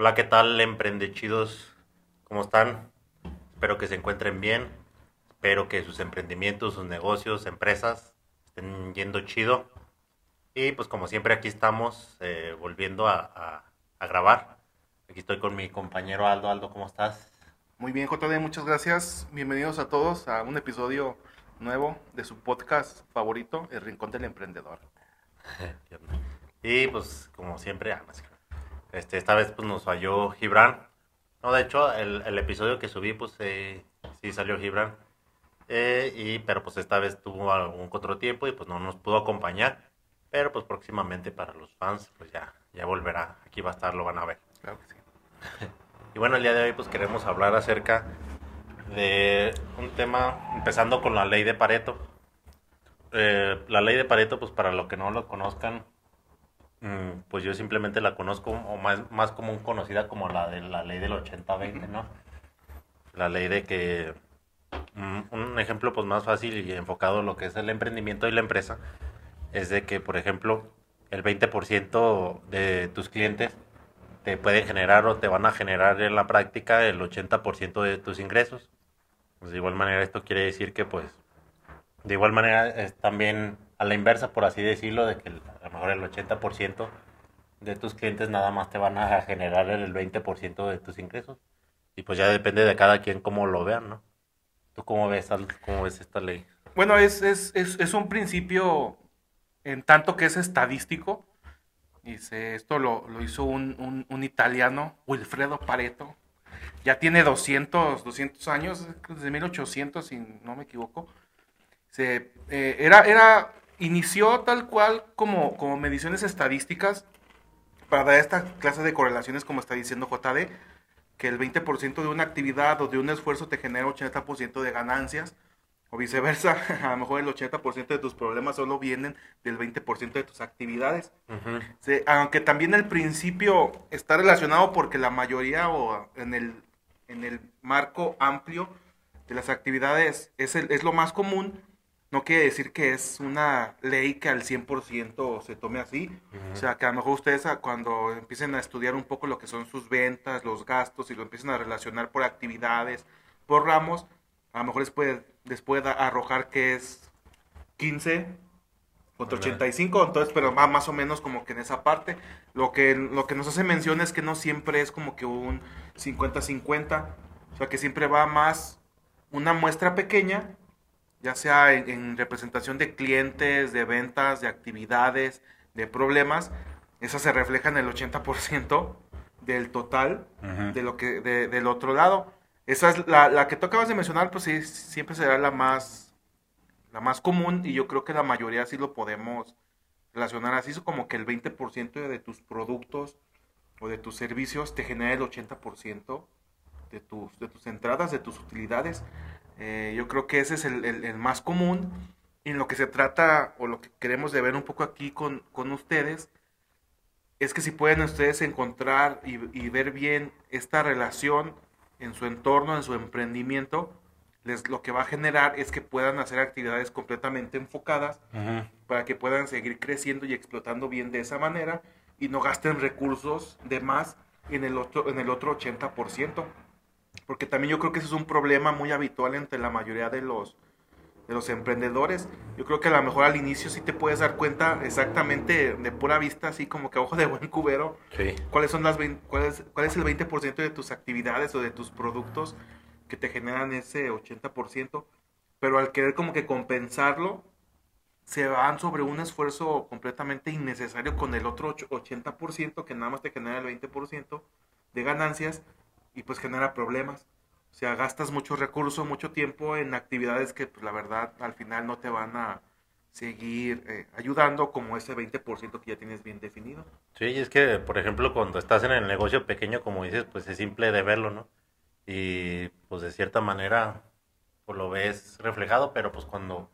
Hola, ¿qué tal, emprendechidos? ¿Cómo están? Espero que se encuentren bien. Espero que sus emprendimientos, sus negocios, empresas estén yendo chido. Y pues como siempre aquí estamos eh, volviendo a, grabar. Aquí estoy con mi compañero Aldo. Aldo, ¿cómo estás? Muy bien, JD, muchas gracias. Bienvenidos a todos a un episodio nuevo de su podcast favorito, El Rincón del Emprendedor. y pues como siempre, ah, este, esta vez pues nos falló Gibran. No, de hecho, el, episodio que subí, pues eh, sí salió Gibran. Eh, y, pero pues esta vez tuvo algún contratiempo y pues no nos pudo acompañar. Pero pues próximamente para los fans, pues ya, ya volverá. Aquí va a estar, lo van a ver. Claro que sí. y bueno, el día de hoy pues queremos hablar acerca de un tema, empezando con la ley de Pareto. Eh, la ley de Pareto, pues para los que no lo conozcan, pues yo simplemente la conozco o más, más común conocida como la de la ley del 80-20, ¿no? La ley de que mm, un ejemplo pues más fácil y enfocado en lo que es el emprendimiento y la empresa es de que, por ejemplo, el 20% de tus clientes te pueden generar o te van a generar en la práctica el 80% de tus ingresos. Pues de igual manera esto quiere decir que pues de igual manera es también a la inversa, por así decirlo, de que a lo mejor el 80% de tus clientes nada más te van a generar el 20% de tus ingresos. Y pues ya depende de cada quien cómo lo vean, ¿no? ¿Tú cómo ves, cómo ves esta ley? Bueno, es, es, es, es un principio en tanto que es estadístico. Dice, esto lo, lo hizo un, un, un, italiano, Wilfredo Pareto. Ya tiene 200, 200 años, desde 1800, si no me equivoco. Se, eh, era, era inició tal cual como, como mediciones estadísticas para dar esta clase de correlaciones, como está diciendo JD, que el 20% de una actividad o de un esfuerzo te genera 80% de ganancias, o viceversa, a lo mejor el 80% de tus problemas solo vienen del 20% de tus actividades. aunque también el principio está relacionado porque la mayoría o en el, en el marco amplio de las actividades es, el, es lo más común, no quiere decir que es una ley que al 100% se tome así. O sea, que a lo mejor ustedes cuando empiecen a estudiar un poco lo que son sus ventas, los gastos y lo empiecen a relacionar por actividades, por ramos, a lo mejor les puede, les arrojar que es 15 contra 85, entonces, pero va más o menos como que en esa parte. Lo que, lo que nos hace mención es que no siempre es como que un 50-50, o sea, que siempre va más una muestra pequeña ya sea en, representación de clientes, de ventas, de actividades, de problemas, eso se refleja en el 80% del total de lo que del otro lado. Esa es la, la que tú acabas de mencionar, pues sí, siempre será la más la más común y yo creo que la mayoría sí lo podemos relacionar así, como que el 20% de tus productos o de tus servicios te genera el 80% de tus, de tus entradas, de tus utilidades. Eh, yo creo que ese es el, más común. Y en lo que se trata, o lo que queremos de ver un poco aquí con, ustedes, es que si pueden ustedes encontrar y, ver bien esta relación en su entorno, en su emprendimiento, les, lo que va a generar es que puedan hacer actividades completamente enfocadas para que puedan seguir creciendo y explotando bien de esa manera y no gasten recursos de más en el otro, en el otro 80% porque también yo creo que eso es un problema muy habitual entre la mayoría de los, de los emprendedores. Yo creo que a lo mejor al inicio sí te puedes dar cuenta exactamente de pura vista, así como que ojo de buen cubero, cuáles son las cuál es, cuál es el 20% de tus actividades o de tus productos que te generan ese 80%, pero al querer como que compensarlo, se van sobre un esfuerzo completamente innecesario con el otro 80% que nada más te genera el 20% de ganancias y pues genera problemas. O sea, gastas mucho recurso, mucho tiempo en actividades que pues la verdad al final no te van a seguir eh, ayudando como ese 20% que ya tienes bien definido. Sí, y es que, por ejemplo, cuando estás en el negocio pequeño, como dices, pues es simple de verlo, ¿no? Y pues de cierta manera, pues lo ves reflejado, pero pues cuando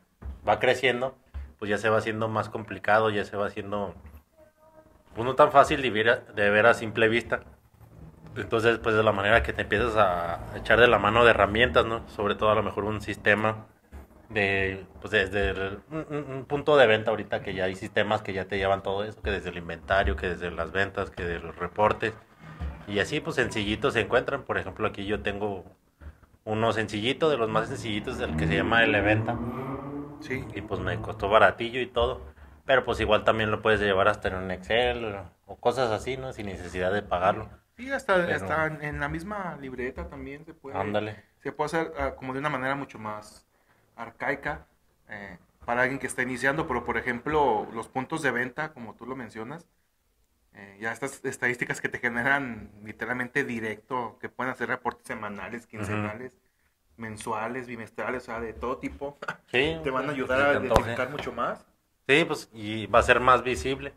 va creciendo, pues ya se va haciendo más complicado, ya se va haciendo, pues no tan fácil de ver, de ver a simple vista. Entonces, pues de la manera que te empiezas a echar de la mano de herramientas, ¿no? Sobre todo a lo mejor un sistema de, pues desde el- un, un- un punto de venta ahorita que ya hay sistemas que ya te llevan todo eso, que desde el inventario, que desde las ventas, que de los reportes. Y así pues sencillitos se encuentran. Por ejemplo, aquí yo tengo uno sencillito, de los más sencillitos, el que se llama el Eventa. Sí. Y pues me costó baratillo y todo. Pero pues igual también lo puedes llevar hasta en un Excel o cosas así, ¿no? Sin necesidad de pagarlo. Sí, hasta, Pero- hasta en, en la misma libreta también se puede. Ándale. Se puede hacer ah, como de una manera mucho más arcaica eh, para alguien que está iniciando, pero por ejemplo, los puntos de venta, como tú lo mencionas, eh, ya estas estadísticas que te generan literalmente directo, que pueden hacer reportes semanales, quincenales, mensuales, bimestrales, o sea, de todo tipo, Sí. te van a ayudar a identificar mucho más. Sí, pues y va a ser más visible.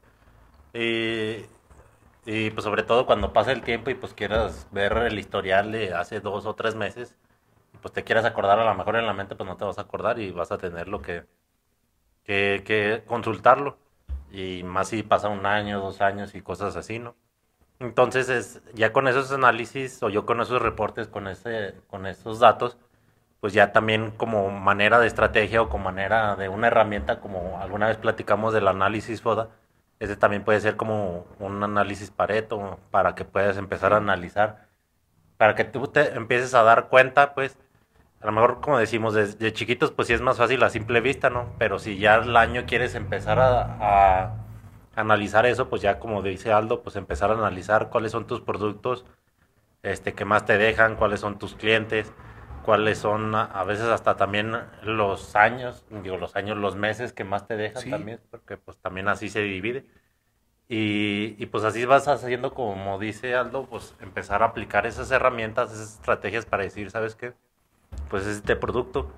Y pues sobre todo cuando pasa el tiempo y pues quieras ver el historial de hace dos o tres meses, pues te quieras acordar a lo mejor en la mente, pues no te vas a acordar y vas a tener lo que, que, que consultarlo. Y más si pasa un año, dos años y cosas así, ¿no? Entonces es, ya con esos análisis o yo con esos reportes, con, ese, con esos datos, pues ya también como manera de estrategia o como manera de una herramienta, como alguna vez platicamos del análisis FODA, ese también puede ser como un análisis Pareto para que puedas empezar a analizar, para que tú te empieces a dar cuenta, pues, a lo mejor como decimos, desde chiquitos pues sí es más fácil a simple vista, ¿no? Pero si ya al año quieres empezar a, a analizar eso, pues ya como dice Aldo, pues empezar a analizar cuáles son tus productos, este, que más te dejan, cuáles son tus clientes, cuáles son a veces hasta también los años, digo los años, los meses que más te dejan Sí. también, porque pues también así se divide. Y, y pues así vas haciendo, como dice Aldo, pues empezar a aplicar esas herramientas, esas estrategias para decir, ¿sabes qué? Pues este producto.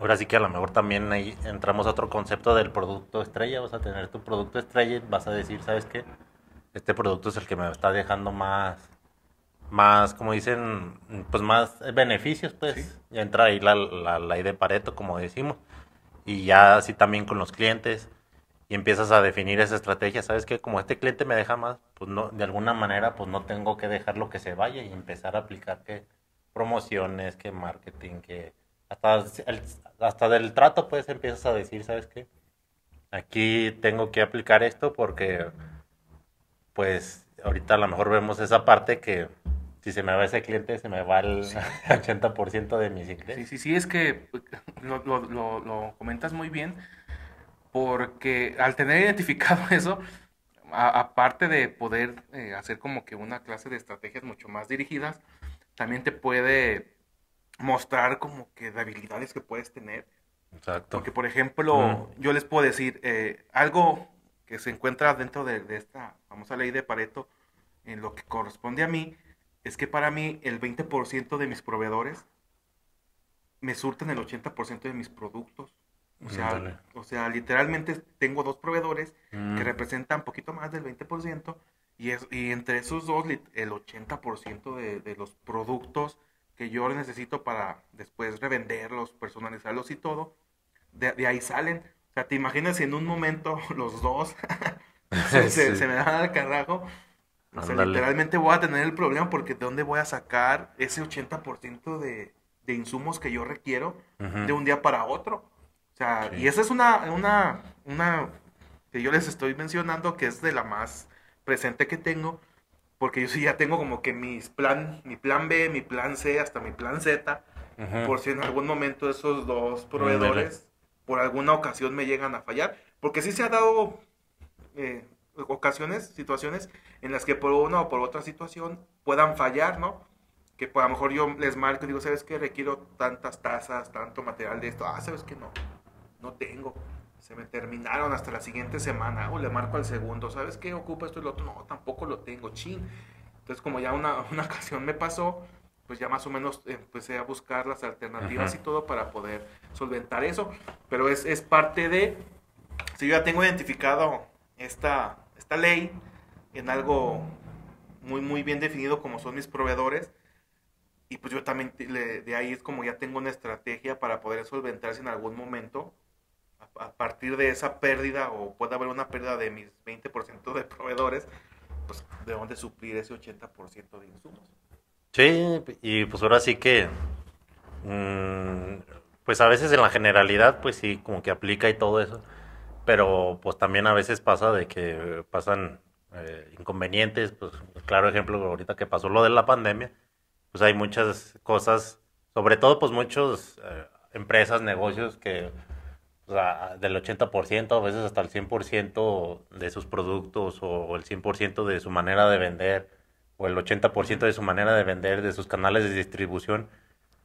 Ahora sí que a lo mejor también ahí entramos a otro concepto del producto estrella, vas a tener tu producto estrella, y vas a decir, ¿sabes qué? Este producto es el que me está dejando más, más, como dicen, pues más beneficios, pues. Sí. Ya entra ahí la, la ley de Pareto, como decimos. Y ya así también con los clientes. Y empiezas a definir esa estrategia. ¿Sabes qué? Como este cliente me deja más, pues no, de alguna manera, pues no tengo que dejarlo que se vaya y empezar a aplicar que promociones, que marketing, que hasta, el- hasta del trato, pues empiezas a decir, ¿sabes qué? Aquí tengo que aplicar esto porque, pues, ahorita a lo mejor vemos esa parte que si se me va ese cliente, se me va el 80% de mis Sí, ingresos. sí, sí, es que lo, lo- lo- lo comentas muy bien, porque al tener identificado eso, a- aparte de poder eh, hacer como que una clase de estrategias mucho más dirigidas, también te puede mostrar como que de habilidades que puedes tener. Exacto. Porque, por ejemplo, yo les puedo decir eh, algo que se encuentra dentro de, de esta famosa ley de Pareto, en lo que corresponde a mí, es que para mí el 20% de mis proveedores me surten el 80% de mis productos. O sea, o sea, literalmente tengo dos proveedores Mm. que representan poquito más del 20% y, es, y entre esos dos el 80% de, de los productos que yo necesito para después revenderlos, personalizarlos y todo, de, de ahí salen. O sea, te imaginas si en un momento los dos se, se- Sí. se me dan al carajo. O sea, Ándale. literalmente voy a tener el problema porque de dónde voy a sacar ese 80% de, de insumos que yo requiero Ujú. de un día para otro. O sea, Sí. y esa es una, una, una que yo les estoy mencionando que es de la más presente que tengo, porque yo sí ya tengo como que mis plan, mi plan B, mi plan C, hasta mi plan Z, Ujú. por si en algún momento esos dos proveedores por alguna ocasión me llegan a fallar, porque sí se ha dado eh, ocasiones, situaciones en las que por una o por otra situación puedan fallar, ¿no? Que pues, a lo mejor yo les marco y digo, ¿sabes qué? Requiero tantas tazas, tanto material de esto. Ah, ¿sabes qué? No, no tengo. Se me terminaron hasta la siguiente semana. O le marco al segundo, ¿sabes qué? Ocupa esto y lo otro. No, tampoco lo tengo, chin. Entonces, como ya una, una ocasión me pasó, pues ya más o menos empecé a buscar las alternativas y todo para poder solventar eso. Pero es, es parte de, si yo ya tengo identificado esta, esta ley en algo muy, muy bien definido como son mis proveedores, y pues yo también de ahí es como ya tengo una estrategia para poder solventarse en algún momento. A, partir de esa pérdida o puede haber una pérdida de mis 20% de proveedores, pues de dónde suplir ese 80% de insumos. Sí, y pues ahora sí que, mm, pues a veces en la generalidad, pues sí, como que aplica y todo eso, pero pues también a veces pasa de que pasan eh, inconvenientes, pues claro ejemplo ahorita que pasó lo de la pandemia, pues hay muchas cosas, sobre todo pues muchas eh, empresas, negocios que del 80%, a veces hasta el 100% de sus productos o el 100% de su manera de vender o el 80% de su manera de vender, de sus canales de distribución,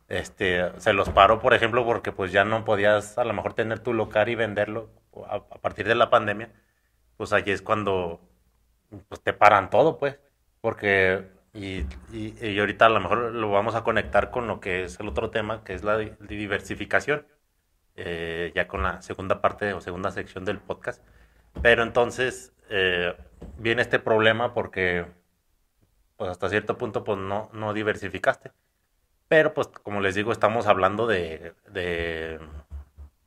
este, se los paró, por ejemplo, porque pues ya no podías a lo mejor tener tu local y venderlo a, partir de la pandemia, pues allí es cuando pues te paran todo, pues, porque y, y, ahorita a lo mejor lo vamos a conectar con lo que es el otro tema, que es la diversificación, eh, ya con la segunda parte o segunda sección del podcast. Pero entonces eh, viene este problema porque pues hasta cierto punto pues no, no diversificaste. Pero pues como les digo, estamos hablando de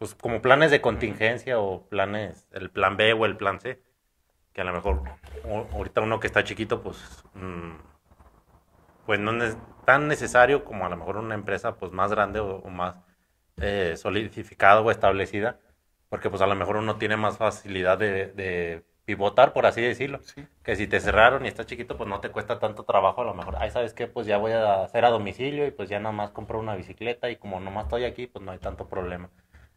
pues como planes de contingencia o planes, el plan B o el plan C, que a lo mejor ahorita uno que está chiquito pues... Mm, pues no es tan necesario como a lo mejor una empresa pues más grande o, más eh, solidificada o establecida, porque pues a lo mejor uno tiene más facilidad de, pivotar, por así decirlo, que si te cerraron y estás chiquito pues no te cuesta tanto trabajo a lo mejor, ahí sabes que pues ya voy a hacer a domicilio y pues ya nada más compro una bicicleta y como nomás estoy aquí pues no hay tanto problema.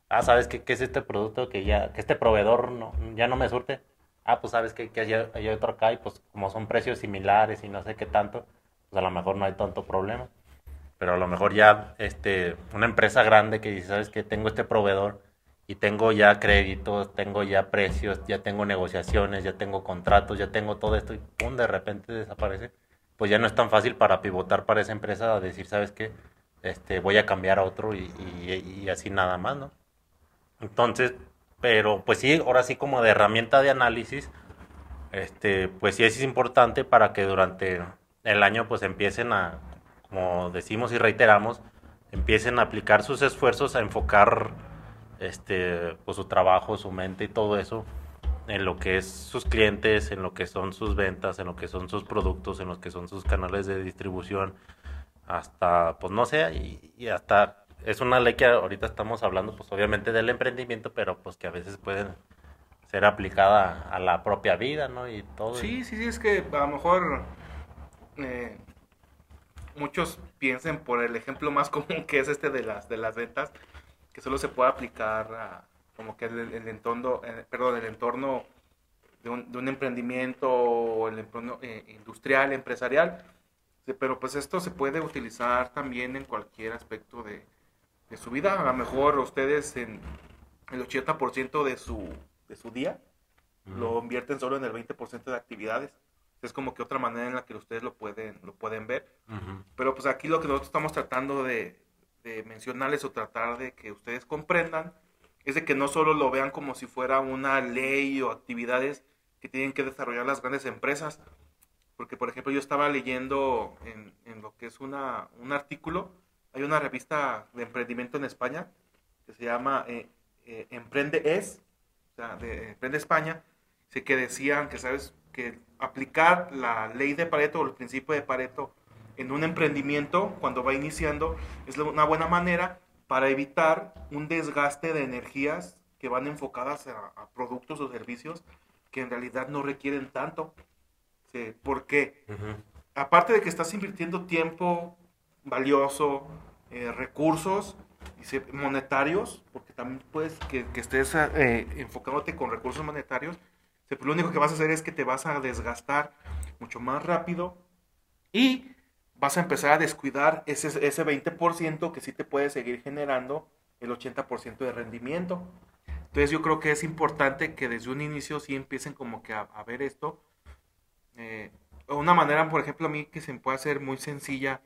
Ah, ¿sabes qué, qué es este producto que ya, que este proveedor no, ya no me surte? Ah, pues sabes que, hay, hay otro acá y pues como son precios similares y no sé qué tanto, pues, a lo mejor no hay tanto problema. Pero a lo mejor ya este, una empresa grande que dice, sabes que tengo este proveedor y tengo ya créditos, tengo ya precios, ya tengo negociaciones, ya tengo contratos, ya tengo todo esto y pum, de repente desaparece, pues ya no es tan fácil para pivotar para esa empresa a decir, sabes qué, este, voy a cambiar a otro y, y así nada más, ¿no? Entonces, pero pues sí, ahora sí como de herramienta de análisis, este, pues sí es importante para que durante el año pues empiecen a, como decimos y reiteramos, empiecen a aplicar sus esfuerzos a enfocar este pues su trabajo, su mente y todo eso en lo que es sus clientes, en lo que son sus ventas, en lo que son sus productos, en lo que son sus canales de distribución, hasta, pues no sé, y, hasta es una ley que ahorita estamos hablando, pues obviamente del emprendimiento, pero pues que a veces pueden ser aplicada a la propia vida, ¿no? Y todo. Sí, sí, sí, es que a lo mejor eh, muchos piensen por el ejemplo más común que es este de las, de las ventas, que solo se puede aplicar a, como que el, entorno, eh, perdón, el entorno de un, de un, emprendimiento o el entorno eh, industrial, empresarial, pero pues esto se puede utilizar también en cualquier aspecto de, de su vida. A lo mejor ustedes en el 80% de su, de su día lo invierten solo en el 20% de actividades es como que otra manera en la que ustedes lo pueden, lo pueden ver. Pero pues aquí lo que nosotros estamos tratando de, mencionarles o tratar de que ustedes comprendan es de que no solo lo vean como si fuera una ley o actividades que tienen que desarrollar las grandes empresas. Porque, por ejemplo, yo estaba leyendo en, en lo que es una, un artículo, hay una revista de emprendimiento en España que se llama eh, eh, Emprende Es, o sea, de Emprende España, que decían que, ¿sabes? Que aplicar la ley de Pareto o el principio de Pareto en un emprendimiento cuando va iniciando es una buena manera para evitar un desgaste de energías que van enfocadas a, productos o servicios que en realidad no requieren tanto. ¿Por qué? Aparte de que estás invirtiendo tiempo valioso, eh, recursos monetarios, porque también puedes que, estés eh, enfocándote con recursos monetarios, lo único que vas a hacer es que te vas a desgastar mucho más rápido y vas a empezar a descuidar ese, ese 20% que sí te puede seguir generando el 80% de rendimiento. Entonces yo creo que es importante que desde un inicio sí empiecen como que a, ver esto. Eh, una manera, por ejemplo, a mí que se me puede hacer muy sencilla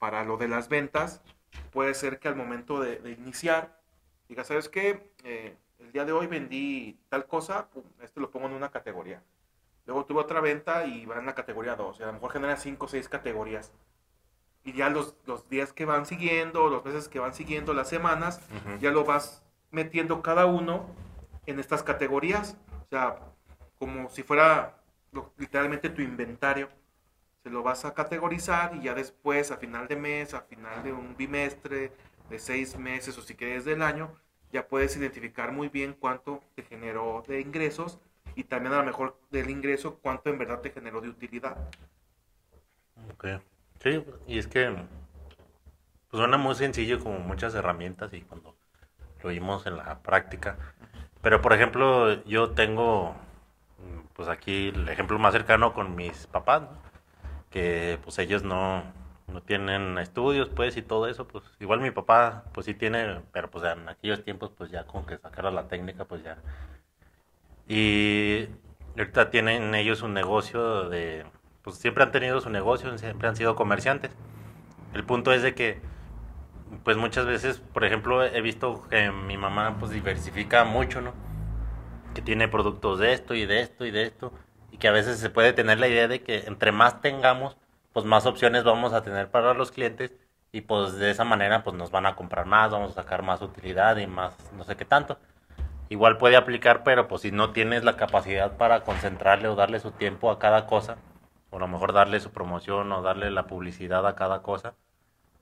para lo de las ventas, puede ser que al momento de, de iniciar, diga, ¿sabes qué? Eh, el día de hoy vendí tal cosa, pum, este lo pongo en una categoría. Luego tuve otra venta y va en la categoría 2. Y a lo mejor genera 5 o 6 categorías. Y ya los, los días que van siguiendo, los meses que van siguiendo, las semanas, ya lo vas metiendo cada uno en estas categorías. O sea, como si fuera lo- literalmente tu inventario. Se lo vas a categorizar y ya después, a final de mes, a final de un bimestre, de seis meses o si quieres del año, ya puedes identificar muy bien cuánto te generó de ingresos y también a lo mejor del ingreso cuánto en verdad te generó de utilidad. Ok. Sí, y es que pues suena muy sencillo como muchas herramientas y cuando lo vimos en la práctica. Pero por ejemplo, yo tengo pues aquí el ejemplo más cercano con mis papás, ¿no? Que pues ellos no, no tienen estudios pues y todo eso, pues igual mi papá pues sí tiene, pero pues en aquellos tiempos pues ya con que sacara la técnica pues ya. Y ahorita tienen ellos un negocio de, pues siempre han tenido su negocio, siempre han sido comerciantes. El punto es de que, pues muchas veces, por ejemplo, he visto que mi mamá pues diversifica mucho, ¿no? Que tiene productos de esto y de esto y de esto, y que a veces se puede tener la idea de que entre más tengamos, pues más opciones vamos a tener para los clientes y pues de esa manera pues nos van a comprar más, vamos a sacar más utilidad y más no sé qué tanto. Igual puede aplicar, pero pues si no tienes la capacidad para concentrarle o darle su tiempo a cada cosa, o a lo mejor darle su promoción o darle la publicidad a cada cosa,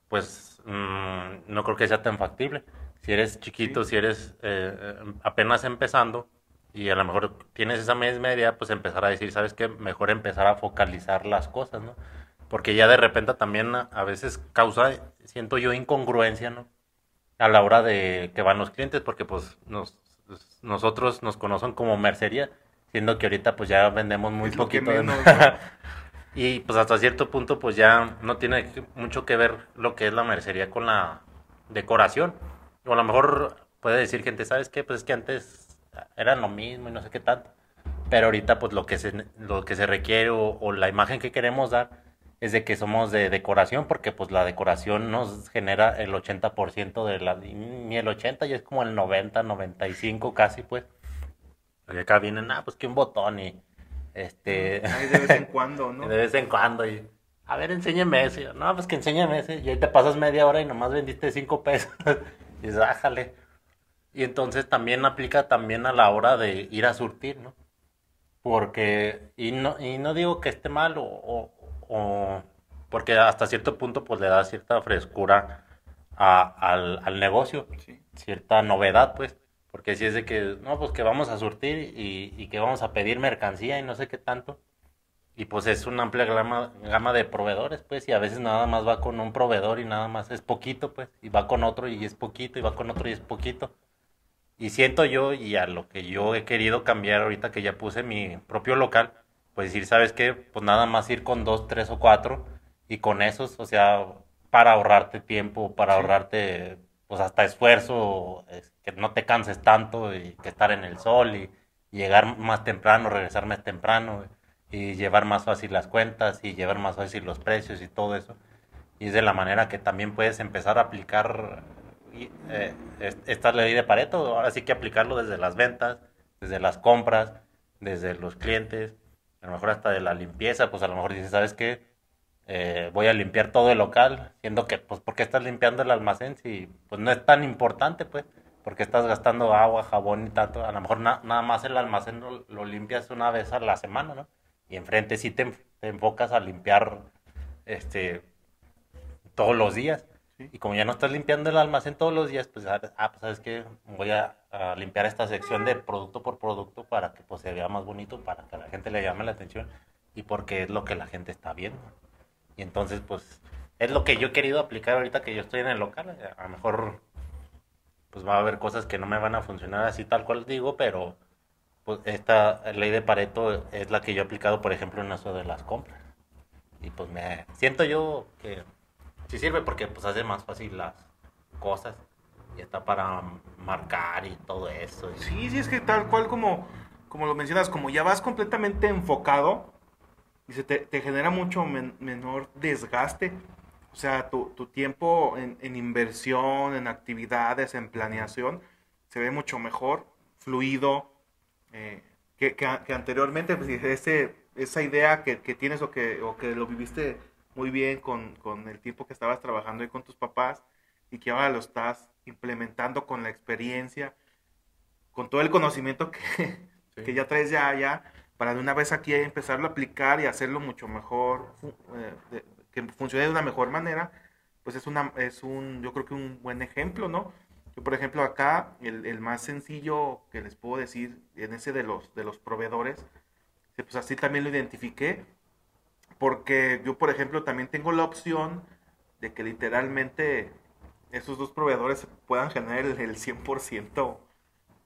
pues mm, no creo que sea tan factible. Si eres chiquito, si eres eh, eh, apenas empezando y a lo mejor tienes esa misma idea, pues empezar a decir, ¿sabes qué? Mejor empezar a focalizar las cosas, ¿no? Porque ya de repente también a, veces causa, siento yo, incongruencia, ¿no? A la hora de que van los clientes, porque pues nos, nosotros nos conocen como mercería, siendo que ahorita pues ya vendemos muy Es poquito de menos, ¿no? Y pues hasta cierto punto pues ya no tiene mucho que ver lo que es la mercería con la decoración. O a lo mejor puede decir gente, ¿sabes qué? Pues es que antes era lo mismo y no sé qué tanto. Pero ahorita pues lo que se, lo que se requiere o, o la imagen que queremos dar es de que somos de decoración porque pues la decoración nos genera el 80% de la... Ni el 80, ya es como el 90, 95 casi pues. Y acá vienen, ah, pues que un botón y... Este... Ahí de vez en cuando, ¿no? De vez en cuando. Y, a ver, enséñame ese. No, pues que enséñame ese. Y ahí te pasas media hora y nomás vendiste cinco pesos. y dices, ájale. Y entonces también aplica también a la hora de ir a surtir, ¿no? Porque, y no, y no digo que esté mal o, o- o- porque hasta cierto punto pues le da cierta frescura a- al, al negocio Sí. cierta novedad, pues, porque si es de que, no, pues que vamos a surtir y, y que vamos a pedir mercancía y no sé qué tanto, y pues es una amplia gama, gama de proveedores, pues, y a veces nada más va con un proveedor y nada más es poquito, pues, y va con otro y es poquito, y va con otro y es poquito. Y siento yo, y a lo que yo he querido cambiar ahorita que ya puse mi propio local, pues decir, ¿sabes qué? Pues nada más ir con dos, tres o cuatro, y con esos, o sea, para ahorrarte tiempo, para ahorrarte, pues hasta esfuerzo, es- que no te canses tanto, y que estar en el sol, y, y llegar más temprano, regresar más temprano, y llevar más fácil las cuentas, y llevar más fácil los precios y todo eso. Y es de la manera que también puedes empezar a aplicar eh, es- esta ley de Pareto. Ahora sí que aplicarlo desde las ventas, desde las compras, desde los clientes, a lo mejor hasta de la limpieza. Pues a lo mejor dices, ¿sabes qué? Eh, voy a limpiar todo el local, siendo que, pues, ¿por qué estás limpiando el almacén si pues no es tan importante, pues? Porque estás gastando agua, jabón y tanto. A lo mejor na- nada más el almacén lo, limpias una vez a la semana, ¿no? Y enfrente sí te, te enfocas a limpiar este todos los días. Sí. Y como ya no estás limpiando el almacén todos los días, pues, ah, ah, pues sabes que voy a, a limpiar esta sección de producto por producto para que pues, se vea más bonito, para que a la gente le llame la atención y porque es lo que la gente está viendo. Y entonces, pues, es lo que yo he querido aplicar ahorita que yo estoy en el local. A lo mejor, pues va a haber cosas que no me van a funcionar así tal cual digo, pero pues esta ley de Pareto es la que yo he aplicado, por ejemplo, en eso de las compras. Y pues me siento yo que sí sirve porque pues hace más fácil las cosas y está para marcar y todo eso. y- Sí, sí, es que tal cual como, como lo mencionas, como ya vas completamente enfocado y se te, te genera mucho men- menor desgaste. O sea, tu, tu tiempo en, en inversión, en actividades, en planeación, se ve mucho mejor, fluido, eh, que, que, que anteriormente, pues, ese, esa idea que, que tienes o que, o que lo viviste muy bien con, con el tiempo que estabas trabajando ahí con tus papás y que ahora lo estás implementando con la experiencia, con todo el conocimiento que, Sí. que ya traes ya allá, para de una vez aquí empezarlo a aplicar y hacerlo mucho mejor, eh, de- que funcione de una mejor manera, pues es una, es un, yo creo que un buen ejemplo, ¿no? Yo, por ejemplo, acá, el, el más sencillo que les puedo decir, en ese de los, de los proveedores, que pues así también lo identifiqué, porque yo, por ejemplo, también tengo la opción de que literalmente esos dos proveedores puedan generar el, el 100%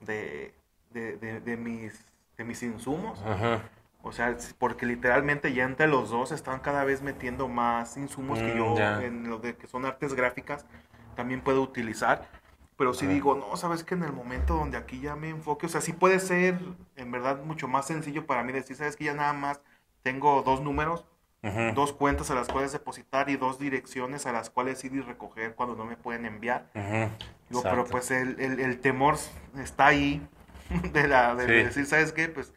de, de, de, de mis, de mis insumos. Ajá. O sea, porque literalmente ya entre los dos están cada vez metiendo más insumos que Mm, yo ya. en lo de que son artes gráficas también puedo utilizar. Pero sí digo, no, sabes que en el momento donde aquí ya me enfoque, o sea, sí puede ser en verdad mucho más sencillo para mí decir, sabes que ya nada más tengo dos números, Dos cuentas a las cuales depositar y dos direcciones a las cuales ir y recoger cuando no me pueden enviar. Digo, pero pues el, el- el temor está ahí de, la, de, Sí. de decir, ¿sabes qué? Pues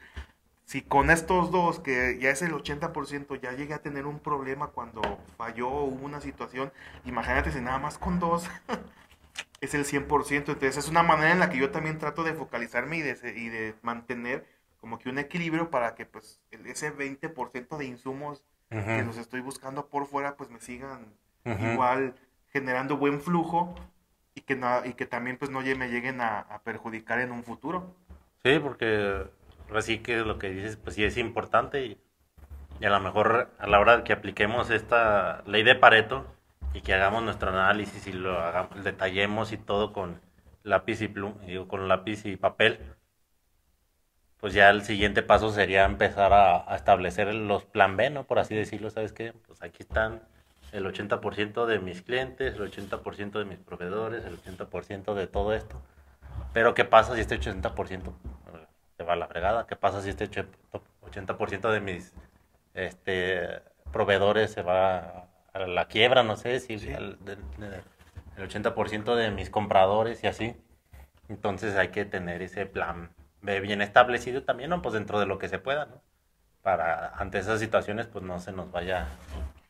si con estos dos, que ya es el 80%, ya llegué a tener un problema cuando falló o hubo una situación, imagínate si nada más con dos es el 100%. Entonces es una manera en la que yo también trato de focalizarme y de, y de mantener como que un equilibrio para que pues ese 20% de insumos que los estoy buscando por fuera pues me sigan igual generando buen flujo y que no, y que también pues no me lleguen a, a perjudicar en un futuro. Sí, porque así que lo que dices, pues sí es importante y, y a lo mejor a la hora que apliquemos esta ley de Pareto y que hagamos nuestro análisis y lo hagamos, detallemos y todo con lápiz y plum, digo, con lápiz y papel, pues ya el siguiente paso sería empezar a, a establecer los plan B, ¿no? Por así decirlo, ¿sabes qué? Pues aquí están el 80% de mis clientes, el 80% de mis proveedores, el 80% de todo esto. Pero ¿qué pasa si este 80% se va a la fregada? ¿Qué pasa si este 80% de mis este, proveedores se va a la quiebra? No sé, si Sí. el, el 80% de mis compradores y así. Entonces hay que tener ese plan bien establecido también, ¿no? Pues dentro de lo que se pueda, ¿no? Para ante esas situaciones, pues no se nos vaya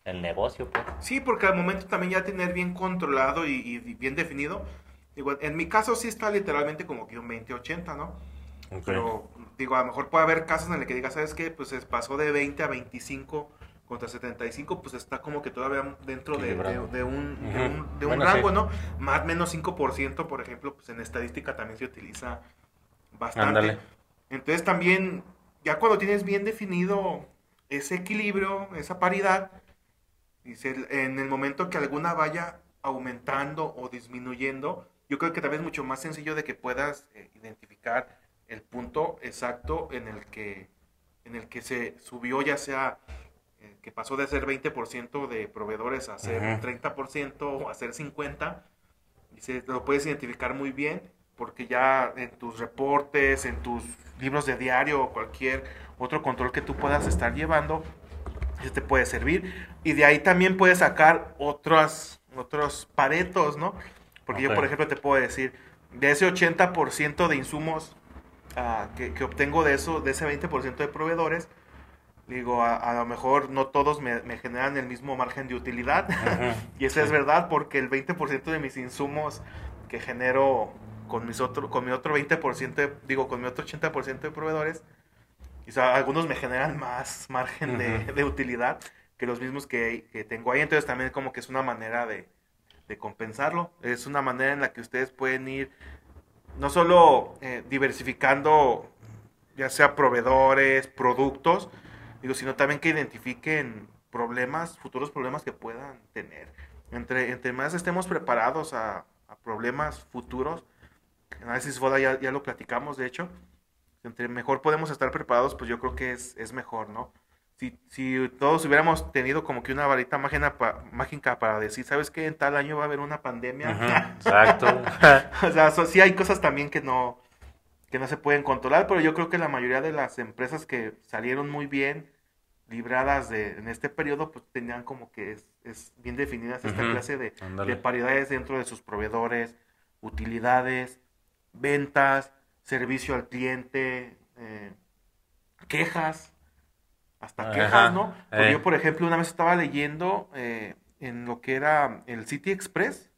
el negocio, pues. Sí, porque al momento también ya tener bien controlado y, y bien definido. Digo, en mi caso sí está literalmente como que un 20-80, ¿no? Ok. Pero digo, a lo mejor puede haber casos en el que diga, ¿sabes qué? Pues es- pasó de 20 a 25 contra 75, pues está como que todavía dentro de, de- de un, de Ujú. un, de un Bueno, rango, sí. ¿no? Más menos 5%, por ejemplo, pues en estadística también se utiliza bastante. Ándale. Entonces también, ya cuando tienes bien definido ese equilibrio, esa paridad, dice, en el momento que alguna vaya aumentando o disminuyendo, yo creo que también es mucho más sencillo de que puedas eh, identificar el punto exacto en el que en el que se subió, ya sea eh, que pasó de ser 20% de proveedores a ser Ujú. 30% o a ser 50%, y se, lo puedes identificar muy bien porque ya en tus reportes, en tus libros de diario o cualquier otro control que tú puedas estar llevando, te puede servir. Y de ahí también puedes sacar otros, otros paretos, ¿no? Porque yo, Ok. por ejemplo, te puedo decir, de ese 80% de insumos ah, que, que obtengo de eso, de ese 20% de proveedores, digo, a, a lo mejor no todos me, me generan el mismo margen de utilidad. Ujú. Y eso es verdad porque el 20% de mis insumos que genero con, mis otro, con mi otro 20%, de- digo, con mi otro 80% de proveedores, quizá algunos me generan más margen de, de utilidad que los mismos que, que tengo ahí. Entonces también como que es una manera de, de compensarlo. Es una manera en la que ustedes pueden ir no solo eh, diversificando ya sea proveedores, productos, digo, sino también que identifiquen problemas, futuros problemas que puedan tener. Entre, entre más estemos preparados a, a problemas futuros, análisis FODA ya, ya lo platicamos, de hecho, entre mejor podemos estar preparados, pues yo creo que es, es mejor, ¿no? Si, si todos hubiéramos tenido como que una varita mágica, pa- mágica para decir, ¿sabes qué? En tal año va a haber una pandemia. Exacto. o sea, so- sí hay cosas también que no, que no se pueden controlar, pero yo creo que la mayoría de las empresas que salieron muy bien libradas de, en este periodo, pues tenían como que es, es bien definidas esta Ujú, clase de, de paridades dentro de sus proveedores, utilidades, ventas, servicio al cliente, eh, quejas, hasta Ajá, quejas, ¿no? Porque eh. yo, por ejemplo, una vez estaba leyendo eh, en lo que era el City Express.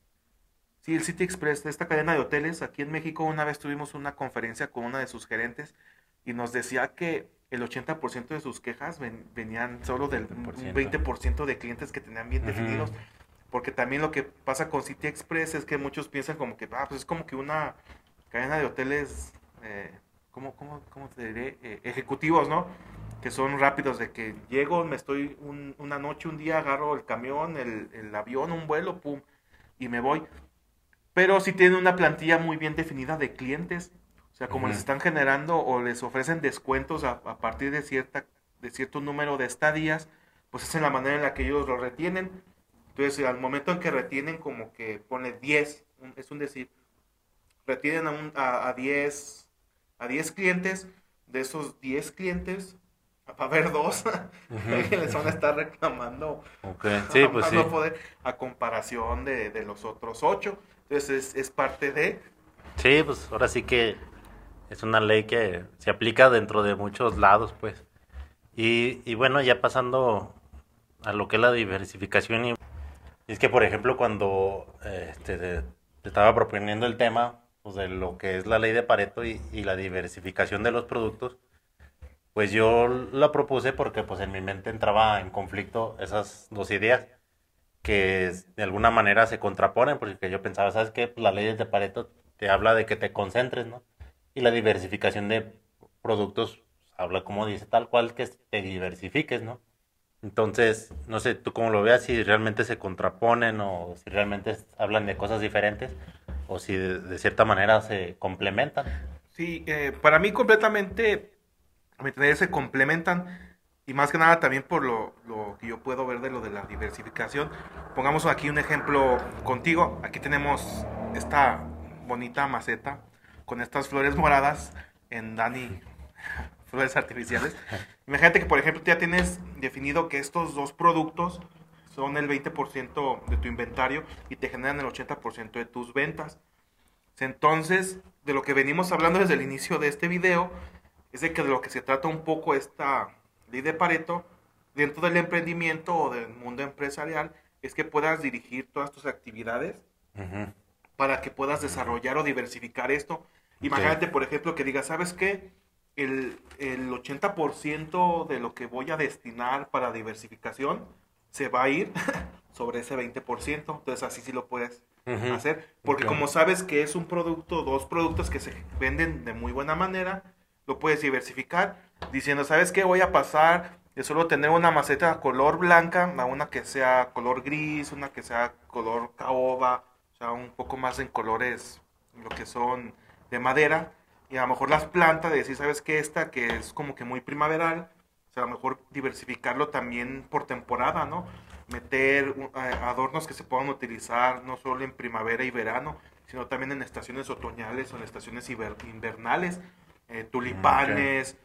Sí, el City Express, esta cadena de hoteles aquí en México, una vez tuvimos una conferencia con una de sus gerentes y nos decía que el 80% de sus quejas ven- venían solo del un 20%. 20% de clientes que tenían bien definidos. Porque también lo que pasa con City Express es que muchos piensan como que, ah, pues es como que una cadena de hoteles, eh, ¿cómo, cómo, cómo te diré? Eh, ejecutivos, ¿no? Que son rápidos, de que llego, me estoy un- una noche, un día, agarro el camión, el, el avión, un vuelo, pum, y me voy. Pero sí tienen una plantilla muy bien definida de clientes. O sea, como les están generando o les ofrecen descuentos a, a partir de, cierta, de cierto número de estadías, pues es la manera en la que ellos lo retienen. Entonces, al momento en que retienen, como que pone 10, un- es un decir, retienen a, un- a, a 10, a 10 clientes, de esos 10 clientes, va a haber dos que les van a estar reclamando Ok, Sí, a pues sí. poder, a comparación de, de los otros 8. Entonces, es, es parte de... Sí, pues ahora sí que es una ley que se aplica dentro de muchos lados, pues. Y, y bueno, ya pasando a lo que es la diversificación, y es que, por ejemplo, cuando este, te, te estaba proponiendo el tema pues, de lo que es la ley de Pareto y, y la diversificación de los productos, pues yo la propuse porque pues en mi mente entraba en conflicto esas dos ideas que de alguna manera se contraponen, porque yo pensaba, ¿sabes qué? Pues la ley de Pareto te habla de que te concentres, ¿no? Y la diversificación de productos habla como dice tal cual que te diversifiques, ¿no? Entonces, no sé, tú cómo lo veas, si realmente se contraponen o si realmente hablan de cosas diferentes o si de, de cierta manera se complementan. Sí, eh, para mí completamente me se complementan y más que nada también por lo, lo que yo puedo ver de lo de la diversificación. Pongamos aquí un ejemplo contigo. Aquí tenemos esta bonita maceta con estas flores moradas en Dani, flores artificiales. Imagínate que, por ejemplo, ya tienes definido que estos dos productos son el 20% de tu inventario y te generan el 80% de tus ventas. Entonces, de lo que venimos hablando desde el inicio de este video, es de que de lo que se trata un poco esta ley de Pareto, dentro del emprendimiento o del mundo empresarial, es que puedas dirigir todas tus actividades Ujú. para que puedas desarrollar o diversificar esto. Imagínate, por ejemplo, que digas, ¿sabes qué? El, el 80% de lo que voy a destinar para diversificación se va a ir sobre ese 20%. Entonces así sí lo puedes hacer. Porque como sabes que es un producto, dos productos que se venden de muy buena manera, lo puedes diversificar diciendo, ¿sabes qué? Voy a pasar de solo tener una maceta color blanca a una que sea color gris, una que sea color caoba, o sea, un poco más en colores, lo que son de madera. Y a lo mejor las plantas, de decir, ¿sabes qué? Esta que es como que muy primaveral, sea, a lo mejor diversificarlo también por temporada, ¿no? Meter uh, a- adornos que se puedan utilizar no solo en primavera y verano, sino también en estaciones otoñales o en estaciones invernales. Eh, tulipanes,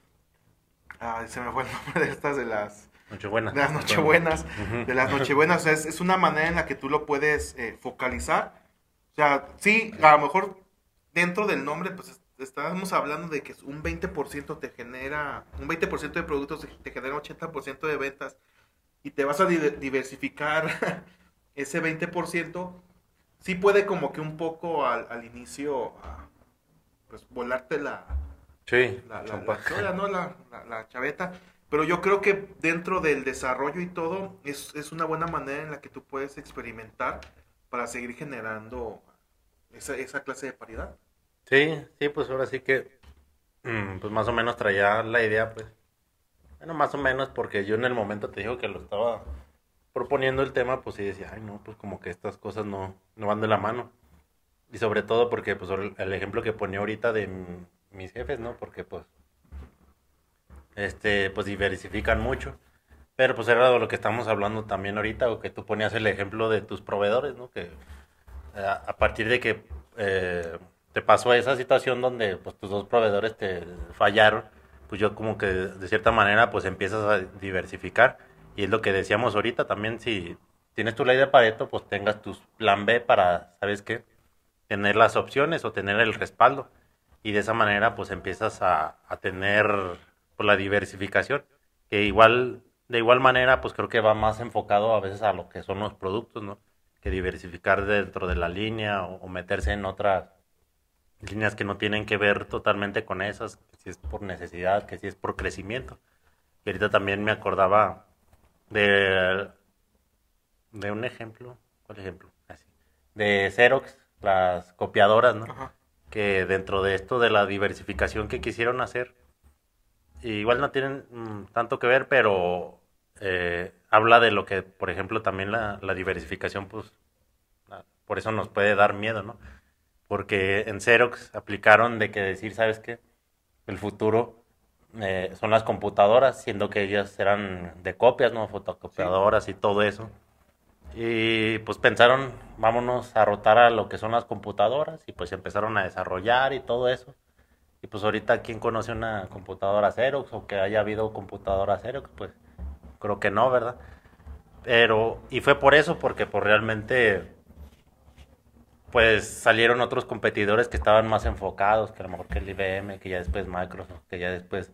ah, se me fue el nombre de estas de las, Nochebuena. de las nochebuenas, de las nochebuenas, o sea, es, es una manera en la que tú lo puedes eh, focalizar. O sea, sí, a lo mejor dentro del nombre, pues es- estábamos hablando de que un 20% te genera, un 20% de productos te genera 80% de ventas y te vas a di- diversificar ese 20%, sí puede como que un poco al, al inicio, ah, pues volarte la, Sí, la, la, chompa. la chola, ¿no? La, la- la chaveta. Pero yo creo que dentro del desarrollo y todo, es, es una buena manera en la que tú puedes experimentar para seguir generando esa, esa clase de paridad. Sí, sí, pues ahora sí que, mm, pues más o menos traía la idea, pues. Bueno, más o menos, porque yo en el momento te digo que lo estaba proponiendo el tema, pues sí decía, ay, no, pues como que estas cosas no, no van de la mano. Y sobre todo porque, pues, el, ejemplo que ponía ahorita de mis jefes, ¿no? Porque, pues, este, pues diversifican mucho. Pero, pues, era de lo que estamos hablando también ahorita, o que tú ponías el ejemplo de tus proveedores, ¿no? Que eh, a a partir de que eh, te pasó esa situación donde pues tus dos proveedores te fallaron, pues yo como que de cierta manera pues empiezas a diversificar. Y es lo que decíamos ahorita también, si tienes tu ley de Pareto, pues tengas tu plan B para, ¿sabes qué? Tener las opciones o tener el respaldo. Y de esa manera pues empiezas a, a tener pues, la diversificación. Que igual, de igual manera pues creo que va más enfocado a veces a lo que son los productos, ¿no? Que diversificar dentro de la línea o, o meterse en otras líneas que no tienen que ver totalmente con esas, que si es por necesidad, que si es por crecimiento. Y ahorita también me acordaba de, de un ejemplo, ¿cuál ejemplo? Así, de Xerox, las copiadoras, ¿no? Ajá. Que dentro de esto de la diversificación que quisieron hacer, igual no tienen mm, tanto que ver, pero eh, habla de lo que, por ejemplo, también la, la diversificación, pues, la- por eso nos puede dar miedo, ¿no? Porque en Xerox aplicaron de que decir, ¿sabes qué? El futuro eh, son las computadoras, siendo que ellas eran de copias, ¿no? Fotocopiadoras y todo eso. Y pues pensaron, vámonos a rotar a lo que son las computadoras y pues empezaron a desarrollar y todo eso. Y pues ahorita, ¿quién conoce una computadora Xerox o que haya habido computadora Xerox? Pues creo que no, ¿verdad? Pero, y fue por eso, porque pues realmente, pues salieron otros competidores que estaban más enfocados, que a lo mejor que el IBM, que ya después Microsoft, que ya después